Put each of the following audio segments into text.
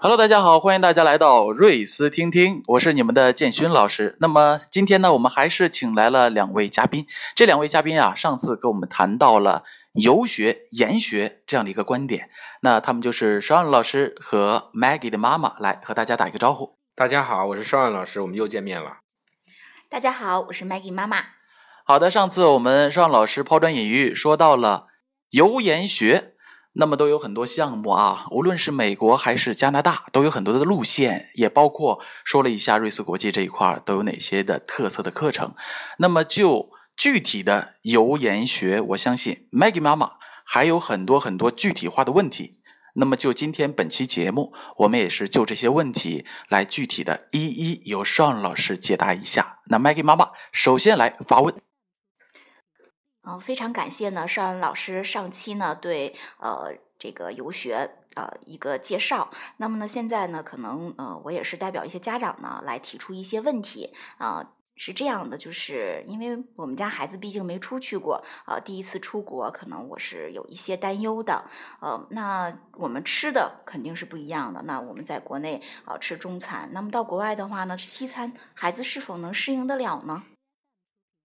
Hello，大家好，欢迎大家来到瑞思听听，我是你们的建勋老师。那么今天呢，我们还是请来了两位嘉宾。这两位嘉宾啊，上次跟我们谈到了游学、研学这样的一个观点。那他们就是邵安老师和 Maggie 的妈妈，来和大家打一个招呼。大家好，我是邵安老师，我们又见面了。大家好，我是 Maggie 妈妈。好的，上次我们邵安老师抛砖引玉，说到了游研学。那么都有很多项目啊，无论是美国还是加拿大，都有很多的路线，也包括说了一下瑞思国际这一块都有哪些的特色的课程。那么就具体的游研学，我相信 Maggie 妈妈还有很多很多具体化的问题。那么就今天本期节目，我们也是就这些问题来具体的一一由 Sean 老师解答一下。那 Maggie 妈妈首先来发问。嗯，非常感谢呢，邵恩老师上期呢对呃这个游学呃一个介绍。那么呢，现在呢，可能呃我也是代表一些家长呢来提出一些问题啊，是这样的，就是因为我们家孩子毕竟没出去过啊，第一次出国，可能我是有一些担忧的。呃，那我们吃的肯定是不一样的。那我们在国内啊吃中餐，那么到国外的话呢，西餐，孩子是否能适应得了呢？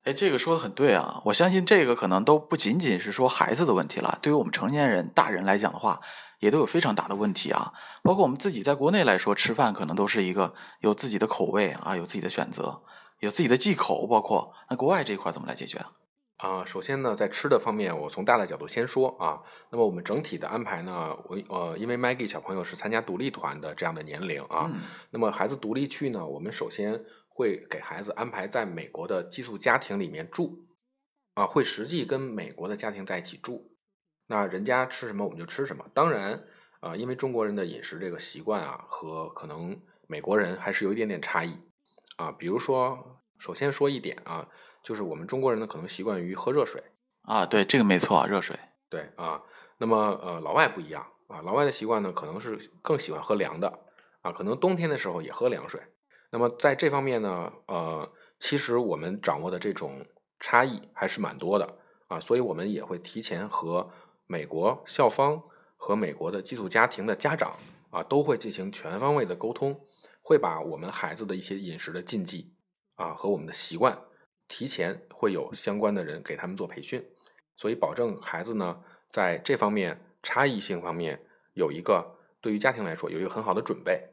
哎，这个说的很对啊！我相信这个可能都不仅仅是说孩子的问题了，对于我们成年人、大人来讲的话，也都有非常大的问题啊。包括我们自己在国内来说，吃饭可能都是一个有自己的口味啊，有自己的选择，有自己的忌口。包括那国外这一块怎么来解决啊？啊，首先呢，在吃的方面，我从大的角度先说啊。那么我们整体的安排呢，我呃，因为 Maggie 小朋友是参加独立团的这样的年龄啊，那么孩子独立去呢，我们首先。会给孩子安排在美国的寄宿家庭里面住，啊，会实际跟美国的家庭在一起住。那人家吃什么我们就吃什么。当然，啊，因为中国人的饮食这个习惯啊，和可能美国人还是有一点点差异。啊，比如说，首先说一点啊，就是我们中国人呢可能习惯于喝热水。啊，对，这个没错，热水。对啊，那么呃，老外不一样啊，老外的习惯呢可能是更喜欢喝凉的。啊，可能冬天的时候也喝凉水。那么在这方面呢，呃，其实我们掌握的这种差异还是蛮多的啊，所以我们也会提前和美国校方和美国的寄宿家庭的家长啊，都会进行全方位的沟通，会把我们孩子的一些饮食的禁忌啊和我们的习惯，提前会有相关的人给他们做培训，所以保证孩子呢在这方面差异性方面有一个对于家庭来说有一个很好的准备。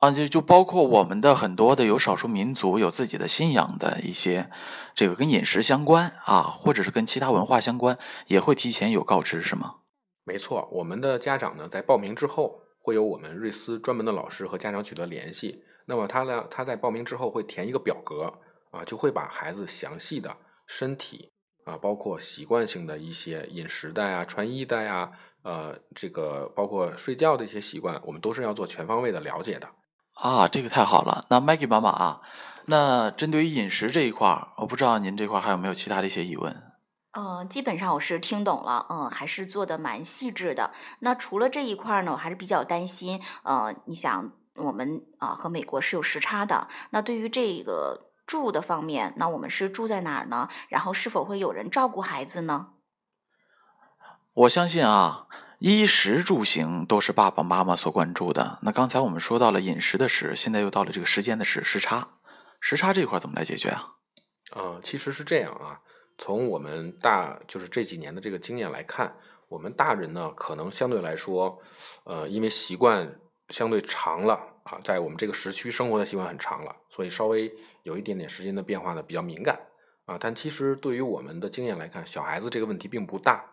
啊，就就包括我们的很多的有少数民族有自己的信仰的一些，这个跟饮食相关啊，或者是跟其他文化相关，也会提前有告知，是吗？没错，我们的家长呢，在报名之后，会有我们瑞思专门的老师和家长取得联系。那么他呢，他在报名之后会填一个表格啊，就会把孩子详细的身体啊，包括习惯性的一些饮食的呀、穿衣的呀，呃，这个包括睡觉的一些习惯，我们都是要做全方位的了解的。啊，这个太好了。那 Maggie 妈妈啊，那针对于饮食这一块，我不知道您这块还有没有其他的一些疑问？嗯，基本上我是听懂了，嗯，还是做的蛮细致的。那除了这一块呢，我还是比较担心，呃，你想我们啊和美国是有时差的，那对于这个住的方面，那我们是住在哪儿呢？然后是否会有人照顾孩子呢？我相信啊。衣食住行都是爸爸妈妈所关注的。那刚才我们说到了饮食的食，现在又到了这个时间的时时差。时差这块怎么来解决啊？啊，其实是这样啊。从我们大就是这几年的这个经验来看，我们大人呢可能相对来说，呃，因为习惯相对长了啊，在我们这个时区生活的习惯很长了，所以稍微有一点点时间的变化呢比较敏感啊。但其实对于我们的经验来看，小孩子这个问题并不大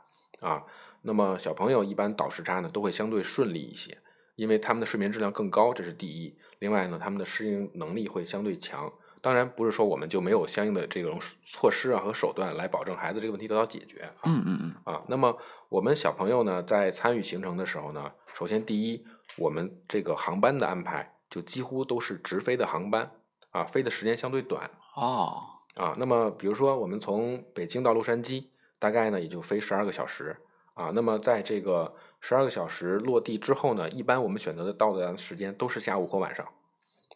啊。那么小朋友一般倒时差呢，都会相对顺利一些，因为他们的睡眠质量更高，这是第一。另外呢，他们的适应能力会相对强。当然不是说我们就没有相应的这种措施啊和手段来保证孩子这个问题得到解决。嗯嗯嗯。啊，那么我们小朋友呢，在参与行程的时候呢，首先第一，我们这个航班的安排就几乎都是直飞的航班啊，飞的时间相对短。哦。啊，那么比如说我们从北京到洛杉矶，大概呢也就飞十二个小时。啊。那么在这个十二个小时落地之后呢，一般我们选择的到达的时间都是下午或晚上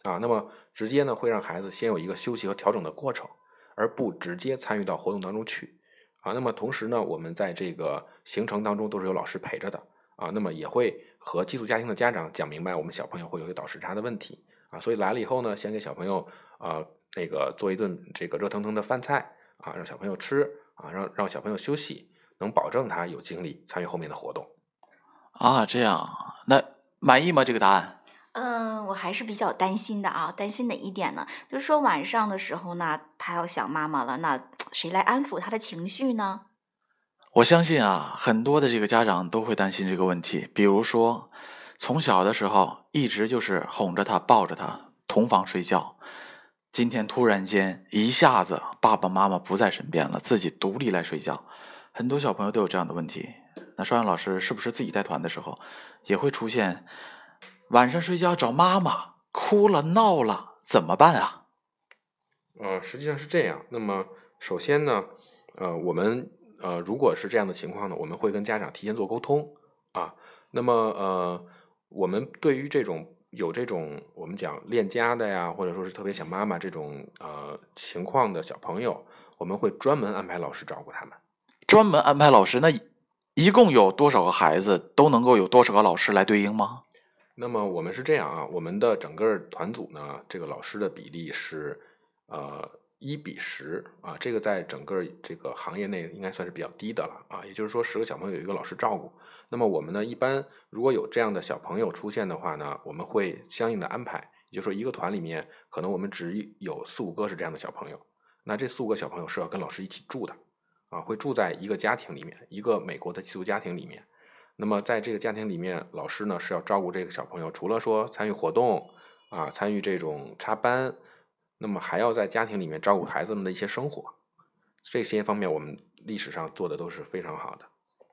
啊。那么直接呢会让孩子先有一个休息和调整的过程，而不直接参与到活动当中去啊。那么同时呢，我们在这个行程当中都是有老师陪着的啊。那么也会和寄宿家庭的家长讲明白，我们小朋友会有一个倒时差的问题啊。所以来了以后呢，先给小朋友呃那个做一顿这个热腾腾的饭菜啊，让小朋友吃啊，让让小朋友休息，能保证他有精力参与后面的活动。啊，这样，那满意吗？这个答案？嗯，我还是比较担心的啊。担心哪一点呢？就是说晚上的时候呢，他要想妈妈了，那谁来安抚他的情绪呢？我相信啊，很多的这个家长都会担心这个问题。比如说，从小的时候一直就是哄着他、抱着他同房睡觉，今天突然间一下子爸爸妈妈不在身边了，自己独立来睡觉，很多小朋友都有这样的问题。那双阳老师是不是自己带团的时候也会出现晚上睡觉找妈妈，哭了闹了怎么办啊？呃，实际上是这样。那么首先呢，呃，我们呃如果是这样的情况呢，我们会跟家长提前做沟通啊。那么呃，我们对于这种有这种我们讲恋家的呀，或者说是特别想妈妈这种呃情况的小朋友，我们会专门安排老师照顾他们。专门安排老师，那一共有多少个孩子都能够有多少个老师来对应吗？那么我们是这样啊，我们的整个团组呢，这个老师的比例是呃一比十啊，这个在整个这个行业内应该算是比较低的了啊。也就是说，十个小朋友有一个老师照顾。那么我们呢，一般如果有这样的小朋友出现的话呢，我们会相应的安排。也就是说，一个团里面可能我们只有四五个是这样的小朋友，那这四五个小朋友是要跟老师一起住的啊，会住在一个家庭里面，一个美国的寄宿家庭里面。那么在这个家庭里面，老师呢是要照顾这个小朋友，除了说参与活动啊，参与这种插班，那么还要在家庭里面照顾孩子们的一些生活。这些方面我们历史上做的都是非常好的。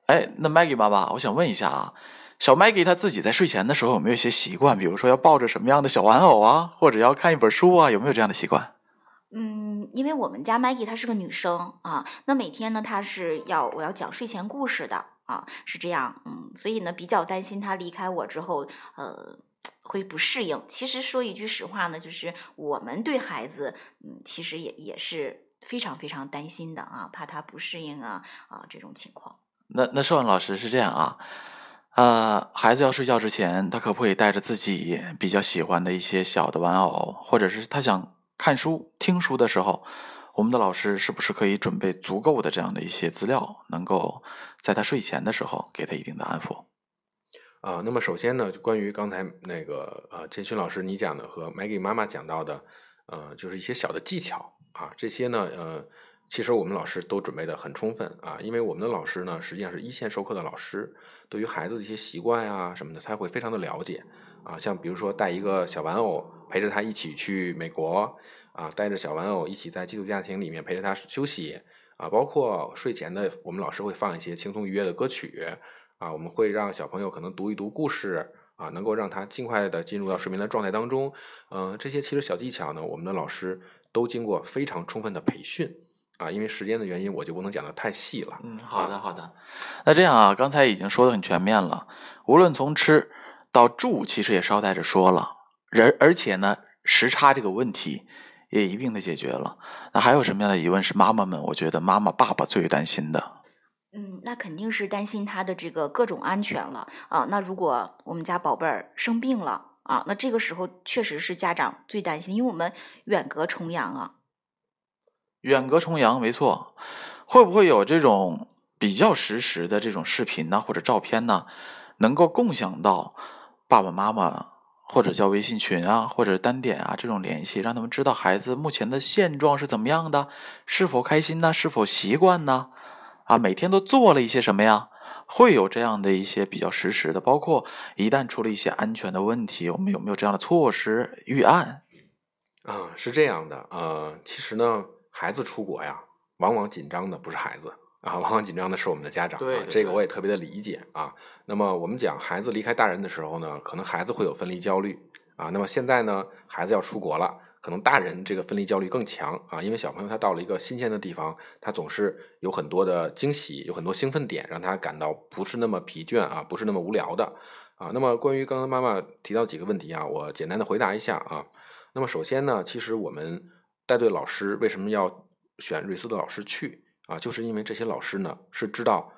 哎，那 Maggie 妈妈，我想问一下啊，小 Maggie 她自己在睡前的时候有没有一些习惯？比如说要抱着什么样的小玩偶啊，或者要看一本书啊，有没有这样的习惯？嗯，因为我们家 Maggie 她是个女生啊，那每天呢她是要我要讲睡前故事的啊，是这样，嗯，所以呢比较担心他离开我之后，呃，会不适应。其实说一句实话呢，就是我们对孩子，嗯，其实也也是非常非常担心的啊，怕他不适应啊啊这种情况。那那寿文老师是这样啊，呃，孩子要睡觉之前，他可不可以带着自己比较喜欢的一些小的玩偶，或者是他想看书、听书的时候，我们的老师是不是可以准备足够的这样的一些资料，能够在他睡前的时候给他一定的安抚？啊，那么首先呢，就关于刚才那个呃，建勋老师你讲的和 Maggie 妈妈讲到的，呃，就是一些小的技巧啊，这些呢，呃。其实我们老师都准备的很充分啊，因为我们的老师呢，实际上是一线授课的老师，对于孩子的一些习惯啊什么的，他会非常的了解啊。像比如说带一个小玩偶陪着他一起去美国啊，带着小玩偶一起在寄宿家庭里面陪着他休息啊，包括睡前的，我们老师会放一些轻松愉悦的歌曲啊，我们会让小朋友可能读一读故事啊，能够让他尽快的进入到睡眠的状态当中。嗯，这些其实小技巧呢，我们的老师都经过非常充分的培训。啊，因为时间的原因，我就不能讲的太细了。嗯，好的，好的。那这样啊，刚才已经说的很全面了，无论从吃到住，其实也捎带着说了。人而且呢，时差这个问题也一并的解决了。那还有什么样的疑问是妈妈们？我觉得妈妈、爸爸最担心的。嗯，那肯定是担心他的这个各种安全了啊。那如果我们家宝贝儿生病了啊，那这个时候确实是家长最担心，因为我们远隔重洋啊。远隔重洋，没错，会不会有这种比较实时的这种视频呢，或者照片呢，能够共享到爸爸妈妈或者叫微信群啊，或者单点啊这种联系，让他们知道孩子目前的现状是怎么样的，是否开心呢？是否习惯呢？啊，每天都做了一些什么呀？会有这样的一些比较实时的，包括一旦出了一些安全的问题，我们有没有这样的措施预案？啊，是这样的，呃，其实呢。孩子出国呀，往往紧张的不是孩子啊，往往紧张的是我们的家长。对，这个我也特别的理解啊。那么我们讲孩子离开大人的时候呢，可能孩子会有分离焦虑啊。那么现在呢，孩子要出国了，可可能大人这个分离焦虑更强啊，因为小朋友他到了一个新鲜的地方，他总是有很多的惊喜，有很多兴奋点，让他感到不是那么疲倦啊，不是那么无聊的啊。那么关于刚刚妈妈提到几个问题啊，我简单的回答一下啊。那么首先呢，其实我们带队老师为什么要选瑞思的老师去啊？就是因为这些老师呢是知道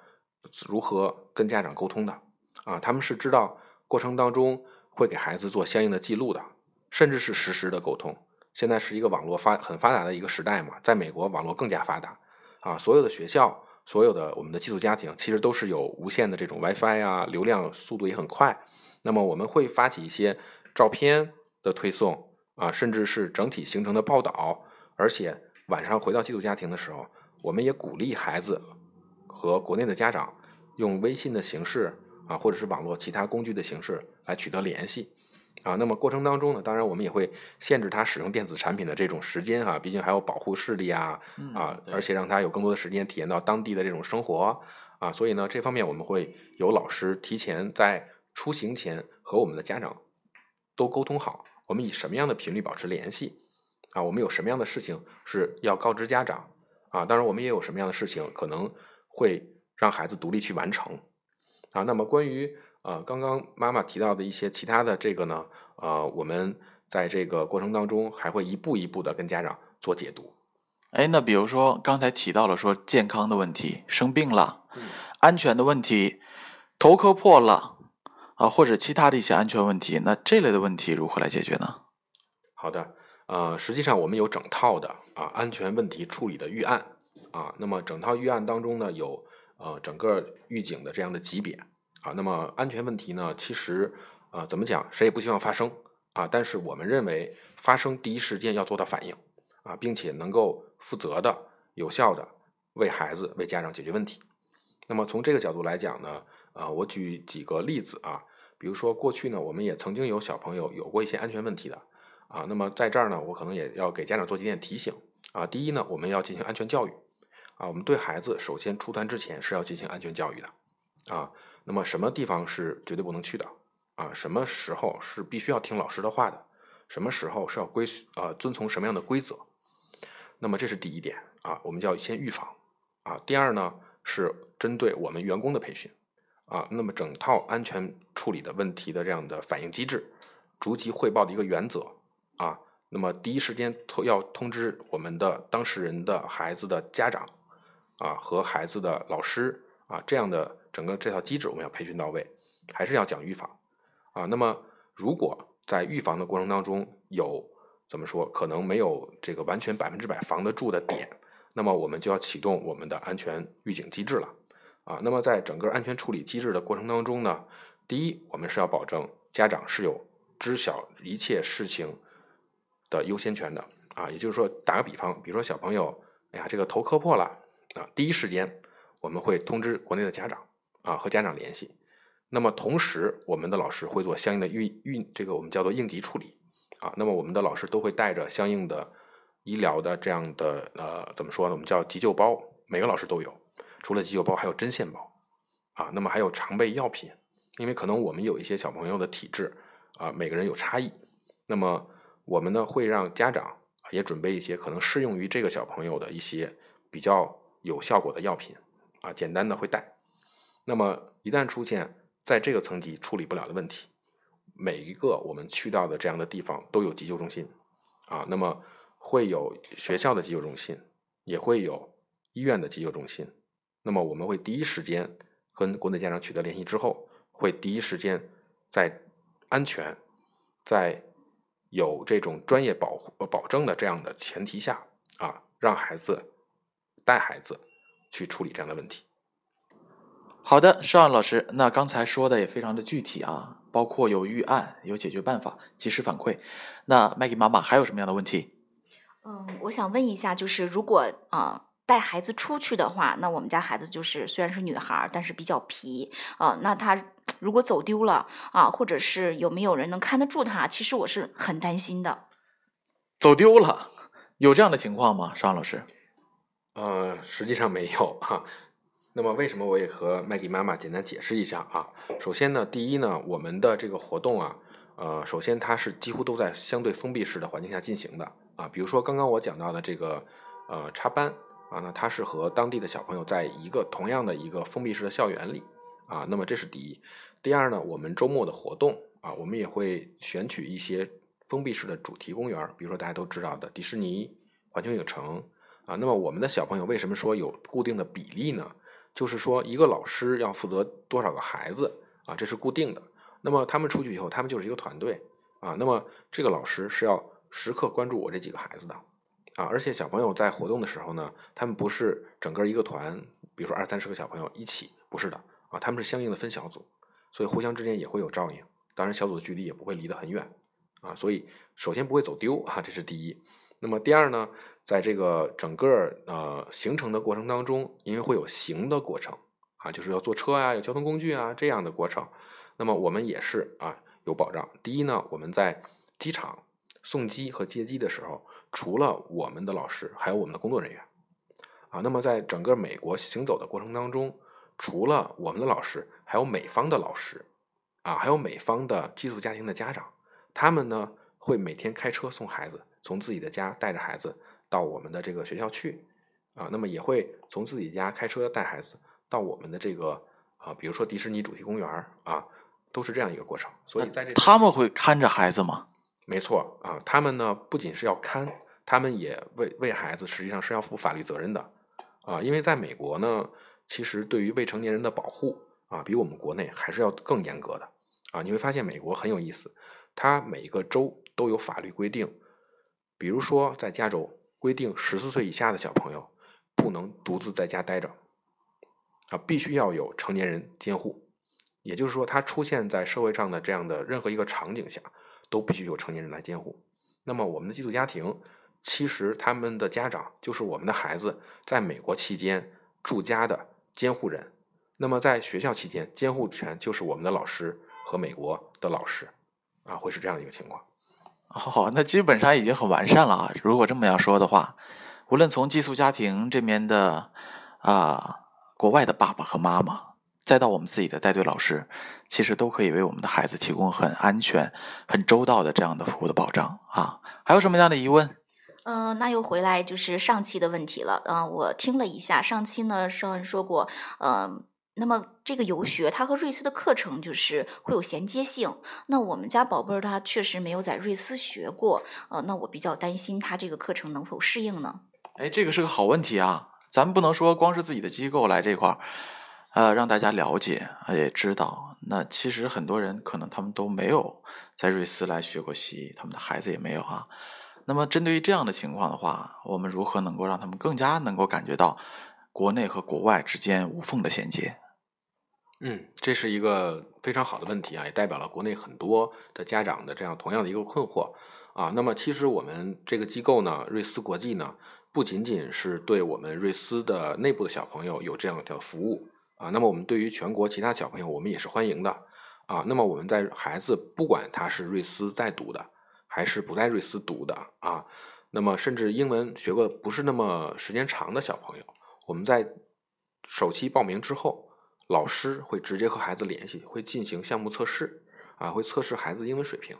如何跟家长沟通的啊，他们是知道过程当中会给孩子做相应的记录的，甚至是实时的沟通。现在是一个网络发很发达的一个时代嘛，在美国网络更加发达啊，所有的学校，所有的我们的寄宿家庭，其实都是有无线的这种 WiFi 啊，流量速度也很快。那么我们会发起一些照片的推送啊，甚至是整体行程的报道，而且晚上回到寄宿家庭的时候，我们也鼓励孩子和国内的家长用微信的形式啊，或者是网络其他工具的形式来取得联系。啊，那么过程当中呢，当然我们也会限制他使用电子产品的这种时间啊，毕竟还要保护视力啊，啊，而且让他有更多的时间体验到当地的这种生活啊，所以呢，这方面我们会有老师提前在出行前和我们的家长都沟通好，我们以什么样的频率保持联系啊，我们有什么样的事情是要告知家长啊，当然我们也有什么样的事情可能会让孩子独立去完成啊，那么关于。呃，刚刚妈妈提到的一些其他的这个呢，呃，我们在这个过程当中还会一步一步的跟家长做解读。哎，那比如说刚才提到了说健康的问题，生病了，安全的问题，头磕破了啊，或者其他的一些安全问题，那这类的问题如何来解决呢？好的，呃，实际上我们有整套的啊安全问题处理的预案啊，那么整套预案当中呢有呃整个预警的这样的级别。啊，那么安全问题呢？其实，呃，怎么讲，谁也不希望发生啊。但是我们认为，发生第一时间要做到反应啊，并且能够负责的、有效的为孩子、为家长解决问题。那么从这个角度来讲呢，啊，我举几个例子啊，比如说过去呢，我们也曾经有小朋友有过一些安全问题的啊。那么在这儿呢，我可能也要给家长做几点提醒啊。第一呢，我们要进行安全教育啊。我们对孩子首先出团之前是要进行安全教育的啊。那么什么地方是绝对不能去的啊？什么时候是必须要听老师的话的？什么时候是要规呃遵从什么样的规则？那么这是第一点啊，我们叫先预防啊。第二呢是针对我们员工的培训啊。那么整套安全处理的问题的这样的反应机制，逐级汇报的一个原则啊。那么第一时间通要通知我们的当事人的孩子的家长啊和孩子的老师啊这样的。整个这套机制我们要培训到位，还是要讲预防啊。那么如果在预防的过程当中有怎么说，可能没有这个完全百分之百防得住的点，那么我们就要启动我们的安全预警机制了啊。那么在整个安全处理机制的过程当中呢，第一，我们是要保证家长是有知晓一切事情的优先权的啊。也就是说，打个比方，比如说小朋友，哎呀，这个头磕破了啊，第一时间我们会通知国内的家长。啊，和家长联系。那么同时，我们的老师会做相应的运运，这个我们叫做应急处理。啊，那么我们的老师都会带着相应的医疗的这样的呃，怎么说呢？我们叫急救包，每个老师都有。除了急救包，还有针线包。啊，那么还有常备药品，因为可能我们有一些小朋友的体质啊，每个人有差异。那么我们呢，会让家长也准备一些可能适用于这个小朋友的一些比较有效果的药品。啊，简单的会带。那么一旦出现在这个层级处理不了的问题，每一个我们去到的这样的地方都有急救中心，啊，那么会有学校的急救中心，也会有医院的急救中心。那么我们会第一时间跟国内家长取得联系之后，会第一时间在安全、在有这种专业保护保证的这样的前提下，啊，让孩子带孩子去处理这样的问题。好的，邵阳老师，那刚才说的也非常的具体啊，包括有预案、有解决办法、及时反馈。那麦 e 妈妈还有什么样的问题？嗯，我想问一下，就是如果啊带孩子出去的话，那我们家孩子就是虽然是女孩，但是比较皮啊，那她如果走丢了啊，或者是有没有人能看得住他？其实我是很担心的。走丢了，有这样的情况吗？邵老师？呃，实际上没有哈。那么为什么我也和麦迪妈妈简单解释一下啊？首先呢，第一呢，我们的这个活动啊，呃，首先它是几乎都在相对封闭式的环境下进行的啊，比如说刚刚我讲到的这个呃插班啊，那它是和当地的小朋友在一个同样的一个封闭式的校园里啊，那么这是第一。第二呢，我们周末的活动啊，我们也会选取一些封闭式的主题公园，比如说大家都知道的迪士尼、环球影城啊。那么我们的小朋友为什么说有固定的比例呢？就是说一个老师要负责多少个孩子啊，这是固定的。那么他们出去以后，他们就是一个团队啊。那么这个老师是要时刻关注我这几个孩子的啊。而且小朋友在活动的时候呢，他们不是整个一个团，比如说二三十个小朋友一起，不是的啊，他们是相应的分小组，所以互相之间也会有照应。当然，小组的距离也不会离得很远啊。所以首先不会走丢啊，这是第一。那么第二呢，在这个整个呃行程的过程当中，因为会有行的过程啊，就是要坐车啊，有交通工具啊这样的过程。那么我们也是啊，有保障。第一呢，我们在机场送机和接机的时候，除了我们的老师，还有我们的工作人员啊。那么在整个美国行走的过程当中，除了我们的老师，还有美方的老师啊，还有美方的寄宿家庭的家长，他们呢会每天开车送孩子，从自己的家带着孩子到我们的这个学校去啊。那么也会从自己家开车带孩子到我们的这个啊，比如说迪士尼主题公园啊。都是这样一个过程，所以在这他们会看着孩子吗？没错啊，他们呢不仅是要看，他们也为为孩子实际上是要负法律责任的啊，因为在美国呢，其实对于未成年人的保护啊，比我们国内还是要更严格的啊。你会发现美国很有意思，它每一个州都有法律规定，比如说在加州规定十四岁以下的小朋友不能独自在家待着啊，必须要有成年人监护。也就是说，他出现在社会上的这样的任何一个场景下，都必须有成年人来监护。那么，我们的寄宿家庭，其实他们的家长就是我们的孩子在美国期间住家的监护人。那么，在学校期间，监护权就是我们的老师和美国的老师，啊，会是这样一个情况。哦，那基本上已经很完善了啊。如果这么样说的话，无论从寄宿家庭这边的啊，国外的爸爸和妈妈。再到我们自己的带队老师，其实都可以为我们的孩子提供很安全、很周到的这样的服务的保障啊！还有什么样的疑问？嗯，那又回来就是上期的问题了。嗯，我听了一下上期呢，上文说过，嗯，那么这个游学它和瑞思的课程就是会有衔接性。那我们家宝贝儿他确实没有在瑞思学过，呃，那我比较担心他这个课程能否适应呢？哎，这个是个好问题啊！咱们不能说光是自己的机构来这块儿。呃，让大家了解，也知道，那其实很多人可能他们都没有在瑞思来学过习，他们的孩子也没有啊。那么针对于这样的情况的话，我们如何能够让他们更加能够感觉到国内和国外之间无缝的衔接？嗯，这是一个非常好的问题啊，也代表了国内很多的家长的这样同样的一个困惑啊。那么其实我们这个机构呢，瑞思国际呢，不仅仅是对我们瑞思的内部的小朋友有这样的服务。啊，那么我们对于全国其他小朋友，我们也是欢迎的啊。那么我们在孩子不管他是瑞思在读的，还是不在瑞思读的啊，那么甚至英文学过不是那么时间长的小朋友，我们在首期报名之后，老师会直接和孩子联系，会进行项目测试啊，会测试孩子英文水平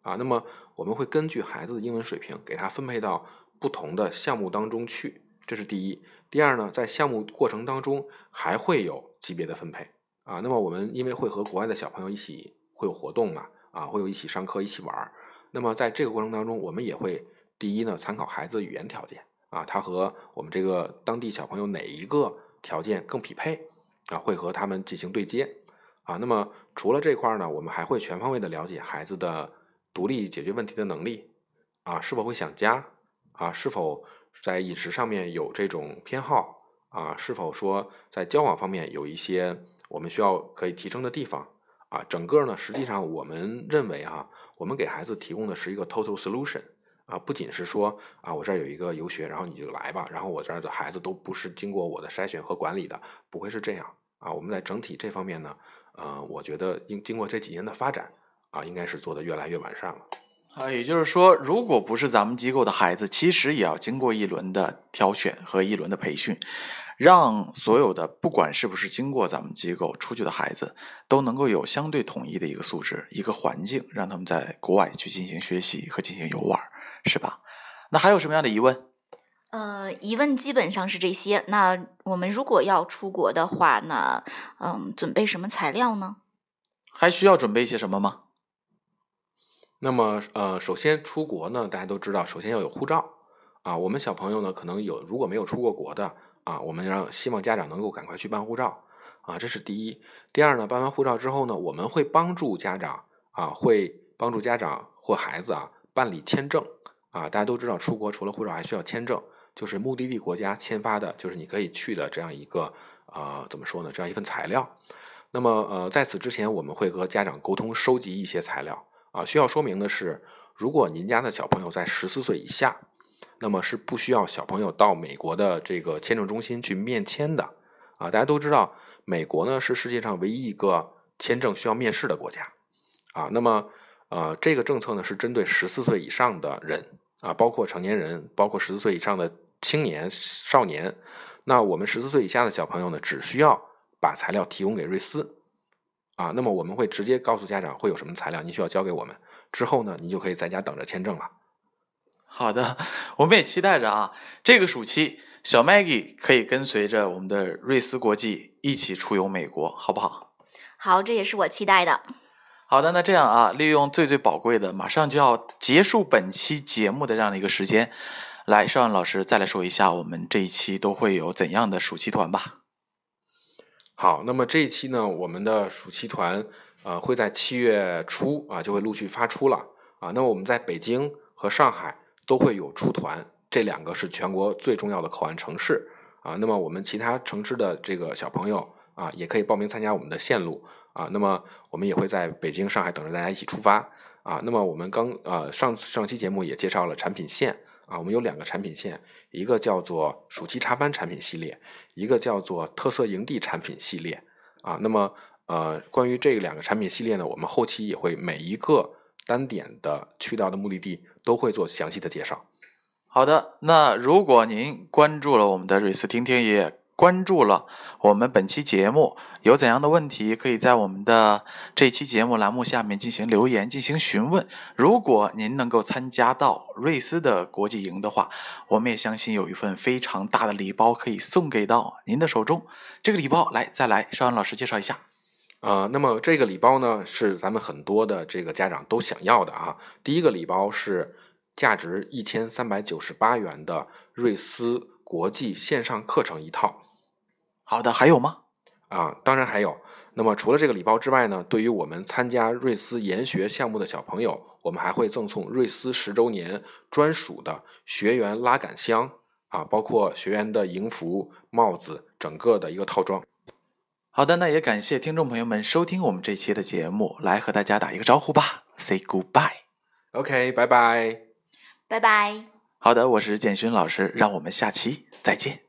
啊。那么我们会根据孩子的英文水平，给他分配到不同的项目当中去。这是第一，第二呢，在项目过程当中还会有级别的分配啊。那么我们因为会和国外的小朋友一起会有活动嘛，啊，会有一起上课一起玩儿。那么在这个过程当中，我们也会第一呢，参考孩子的语言条件啊，他和我们这个当地小朋友哪一个条件更匹配啊，会和他们进行对接啊。那么除了这块呢，我们还会全方位的了解孩子的独立解决问题的能力啊，是否会想家啊，是否。在饮食上面有这种偏好啊？是否说在交往方面有一些我们需要可以提升的地方啊？整个呢，实际上我们认为哈，我们给孩子提供的是一个 total solution 啊，不仅是说啊，我这儿有一个游学，然后你就来吧，然后我这儿的孩子都不是经过我的筛选和管理的，不会是这样啊。我们在整体这方面呢，呃，我觉得应经过这几年的发展啊，应该是做的越来越完善了。啊，也就是说，如果不是咱们机构的孩子，其实也要经过一轮的挑选和一轮的培训，让所有的不管是不是经过咱们机构出去的孩子，都能够有相对统一的一个素质、一个环境，让他们在国外去进行学习和进行游玩，是吧？那还有什么样的疑问？呃，疑问基本上是这些。那我们如果要出国的话，那嗯，准备什么材料呢？还需要准备一些什么吗？那么，呃，首先出国呢，大家都知道，首先要有护照啊。我们小朋友呢，可能有如果没有出过国的啊，我们让希望家长能够赶快去办护照啊，这是第一。第二呢，办完护照之后呢，我们会帮助家长啊，会帮助家长或孩子啊办理签证啊。大家都知道，出国除了护照还需要签证，就是目的地国家签发的，就是你可以去的这样一个呃，怎么说呢？这样一份材料。那么，呃，在此之前，我们会和家长沟通，收集一些材料。啊，需要说明的是，如果您家的小朋友在十四岁以下，那么是不需要小朋友到美国的这个签证中心去面签的。啊，大家都知道，美国呢是世界上唯一一个签证需要面试的国家。啊，那么呃，这个政策呢是针对十四岁以上的人啊，包括成年人，包括十四岁以上的青年少年。那我们十四岁以下的小朋友呢，只需要把材料提供给瑞思。啊，那么我们会直接告诉家长会有什么材料，你需要交给我们。之后呢，你就可以在家等着签证了。好的，我们也期待着啊，这个暑期小 Maggie 可以跟随着我们的瑞思国际一起出游美国，好不好？好，这也是我期待的。好的，那这样啊，利用最最宝贵的马上就要结束本期节目的这样的一个时间，来，邵阳老师再来说一下我们这一期都会有怎样的暑期团吧。好，那么这一期呢，我们的暑期团呃会在七月初啊就会陆续发出了啊。那么我们在北京和上海都会有出团，这两个是全国最重要的口岸城市啊。那么我们其他城市的这个小朋友啊，也可以报名参加我们的线路啊。那么我们也会在北京、上海等着大家一起出发啊。那么我们刚呃上上期节目也介绍了产品线。啊，我们有两个产品线，一个叫做暑期插班产品系列，一个叫做特色营地产品系列。啊，那么呃，关于这两个产品系列呢，我们后期也会每一个单点的去到的目的地都会做详细的介绍。好的，那如果您关注了我们的瑞思听听也。关注了我们本期节目，有怎样的问题，可以在我们的这期节目栏目下面进行留言，进行询问。如果您能够参加到瑞思的国际营的话，我们也相信有一份非常大的礼包可以送给到您的手中。这个礼包，来再来，邵阳老师介绍一下。呃，那么这个礼包呢，是咱们很多的这个家长都想要的啊。第一个礼包是价值一千三百九十八元的瑞思国际线上课程一套。好的，还有吗？啊，当然还有。那么除了这个礼包之外呢，对于我们参加瑞思研学项目的小朋友，我们还会赠送瑞思十周年专属的学员拉杆箱啊，包括学员的营服、帽子，整个的一个套装。好的，那也感谢听众朋友们收听我们这期的节目，来和大家打一个招呼吧，say goodbye。OK，拜拜，拜拜。好的，我是建勋老师，让我们下期再见。